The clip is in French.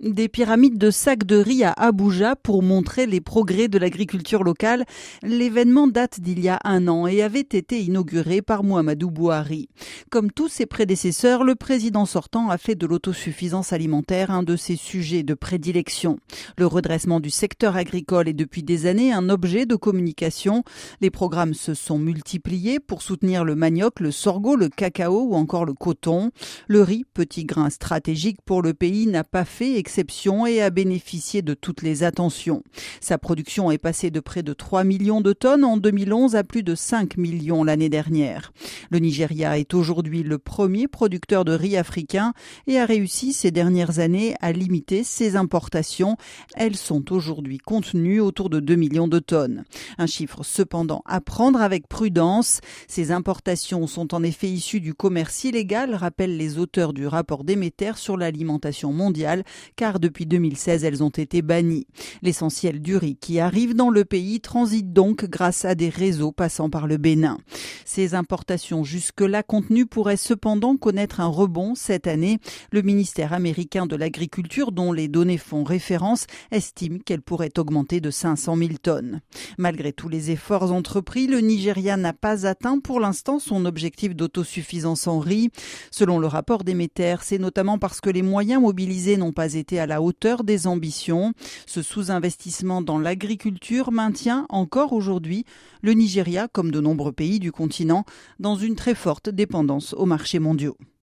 Des pyramides de sacs de riz à Abuja pour montrer les progrès de l'agriculture locale. L'événement date d'il y a un an et avait été inauguré par Muhammadu Buhari. Comme tous ses prédécesseurs, le président sortant a fait de l'autosuffisance alimentaire un de ses sujets de prédilection. Le redressement du secteur agricole est depuis des années un objet de communication. Les programmes se sont multipliés pour soutenir le manioc, le sorgho, le cacao ou encore le coton. Le riz, petit grain stratégique pour le pays, n'a pas fait exception et a bénéficié de toutes les attentions. Sa production est passée de près de 3 millions de tonnes en 2011 à plus de 5 millions l'année dernière. Le Nigeria est aujourd'hui le premier producteur de riz africain et a réussi ces dernières années à limiter ses importations. Elles sont aujourd'hui contenues autour de 2 millions de tonnes. Un chiffre cependant à prendre avec prudence. Ces importations sont en effet issues du commerce illégal, rappellent les auteurs du rapport Déméter sur l'alimentation mondiale car depuis 2016, elles ont été bannies. L'essentiel du riz qui arrive dans le pays transite donc grâce à des réseaux passant par le Bénin. Ces importations jusque-là contenues pourraient cependant connaître un rebond cette année. Le ministère américain de l'Agriculture, dont les données font référence, estime qu'elles pourraient augmenter de 500 000 tonnes. Malgré tous les efforts entrepris, le Nigeria n'a pas atteint pour l'instant son objectif d'autosuffisance en riz. Selon le rapport d'Emeter, c'est notamment parce que les moyens mobilisés n'ont pas à la hauteur des ambitions. Ce sous-investissement dans l'agriculture maintient encore aujourd'hui le Nigeria, comme de nombreux pays du continent, dans une très forte dépendance aux marchés mondiaux.